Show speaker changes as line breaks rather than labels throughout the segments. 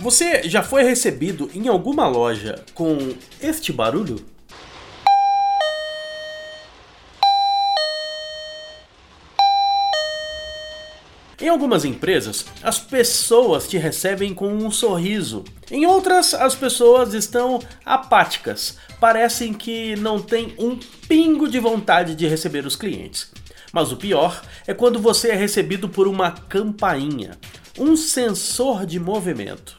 Você já foi recebido em alguma loja com este barulho? Em algumas empresas, as pessoas te recebem com um sorriso. Em outras, as pessoas estão apáticas, parecem que não têm um pingo de vontade de receber os clientes. Mas o pior é quando você é recebido por uma campainha, um sensor de movimento.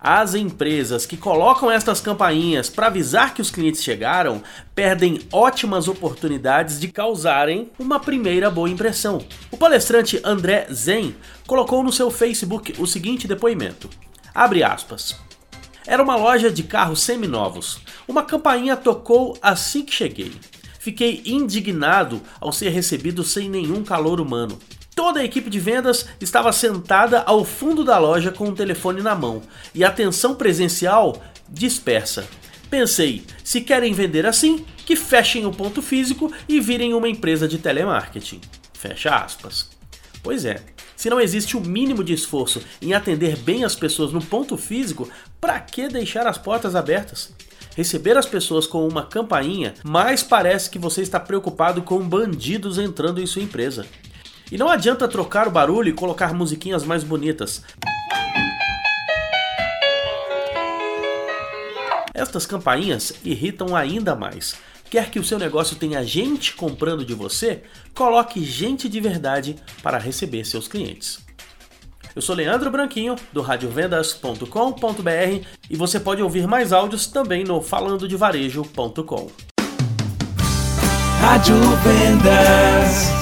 As empresas que colocam estas campainhas para avisar que os clientes chegaram perdem ótimas oportunidades de causarem uma primeira boa impressão. O palestrante André Zen colocou no seu Facebook o seguinte depoimento: Abre aspas. Era uma loja de carros seminovos. Uma campainha tocou assim que cheguei. Fiquei indignado ao ser recebido sem nenhum calor humano. Toda a equipe de vendas estava sentada ao fundo da loja com o telefone na mão e a atenção presencial dispersa. Pensei, se querem vender assim, que fechem o ponto físico e virem uma empresa de telemarketing. Fecha aspas. Pois é, se não existe o mínimo de esforço em atender bem as pessoas no ponto físico, para que deixar as portas abertas? Receber as pessoas com uma campainha mais parece que você está preocupado com bandidos entrando em sua empresa. E não adianta trocar o barulho e colocar musiquinhas mais bonitas. Estas campainhas irritam ainda mais. Quer que o seu negócio tenha gente comprando de você? Coloque gente de verdade para receber seus clientes. Eu sou Leandro Branquinho, do radiovendas.com.br e você pode ouvir mais áudios também no falandodevarejo.com.
Rádio Vendas.